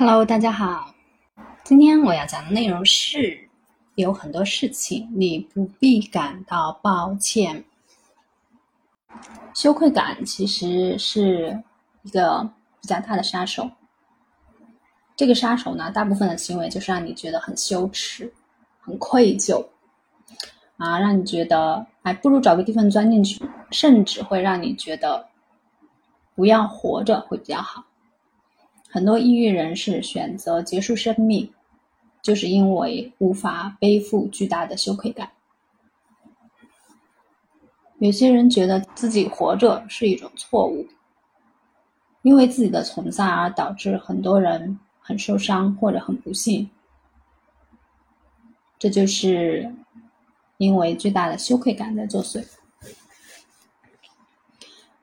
Hello，大家好。今天我要讲的内容是，有很多事情你不必感到抱歉。羞愧感其实是一个比较大的杀手。这个杀手呢，大部分的行为就是让你觉得很羞耻、很愧疚啊，让你觉得哎，不如找个地方钻进去，甚至会让你觉得不要活着会比较好。很多抑郁人士选择结束生命，就是因为无法背负巨大的羞愧感。有些人觉得自己活着是一种错误，因为自己的存在而导致很多人很受伤或者很不幸。这就是因为巨大的羞愧感在作祟。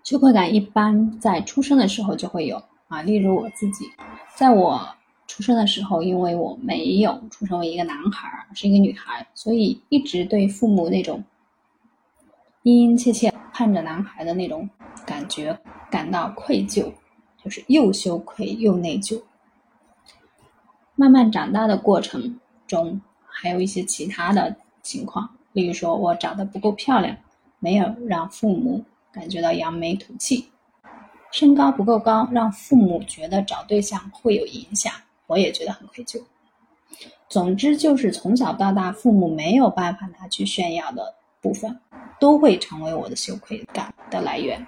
羞愧感一般在出生的时候就会有。啊，例如我自己，在我出生的时候，因为我没有出生为一个男孩，是一个女孩，所以一直对父母那种殷殷切切盼着男孩的那种感觉感到愧疚，就是又羞愧又内疚。慢慢长大的过程中，还有一些其他的情况，例如说我长得不够漂亮，没有让父母感觉到扬眉吐气。身高不够高，让父母觉得找对象会有影响，我也觉得很愧疚。总之，就是从小到大，父母没有办法拿去炫耀的部分，都会成为我的羞愧感的来源。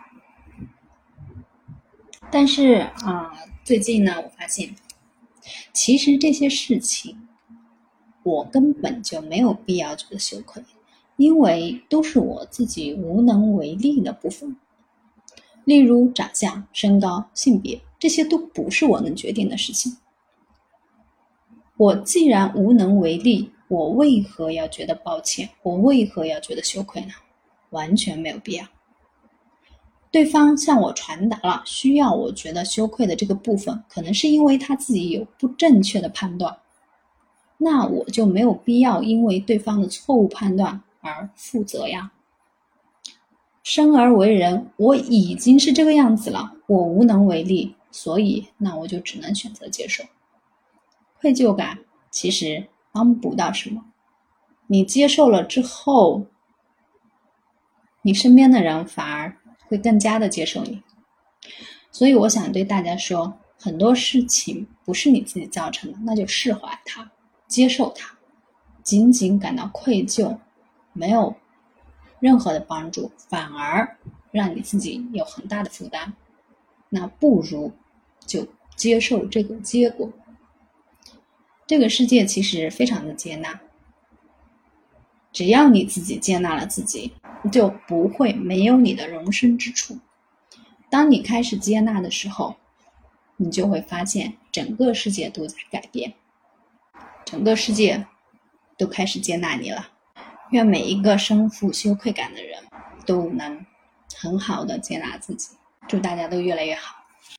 但是啊，最近呢，我发现，其实这些事情，我根本就没有必要觉得羞愧，因为都是我自己无能为力的部分。例如长相、身高、性别，这些都不是我能决定的事情。我既然无能为力，我为何要觉得抱歉？我为何要觉得羞愧呢？完全没有必要。对方向我传达了需要我觉得羞愧的这个部分，可能是因为他自己有不正确的判断，那我就没有必要因为对方的错误判断而负责呀。生而为人，我已经是这个样子了，我无能为力，所以那我就只能选择接受。愧疚感其实帮不到什么，你接受了之后，你身边的人反而会更加的接受你。所以我想对大家说，很多事情不是你自己造成的，那就释怀它，接受它。仅仅感到愧疚，没有。任何的帮助反而让你自己有很大的负担，那不如就接受这个结果。这个世界其实非常的接纳，只要你自己接纳了自己，就不会没有你的容身之处。当你开始接纳的时候，你就会发现整个世界都在改变，整个世界都开始接纳你了。愿每一个身负羞愧感的人都能很好的接纳自己，祝大家都越来越好。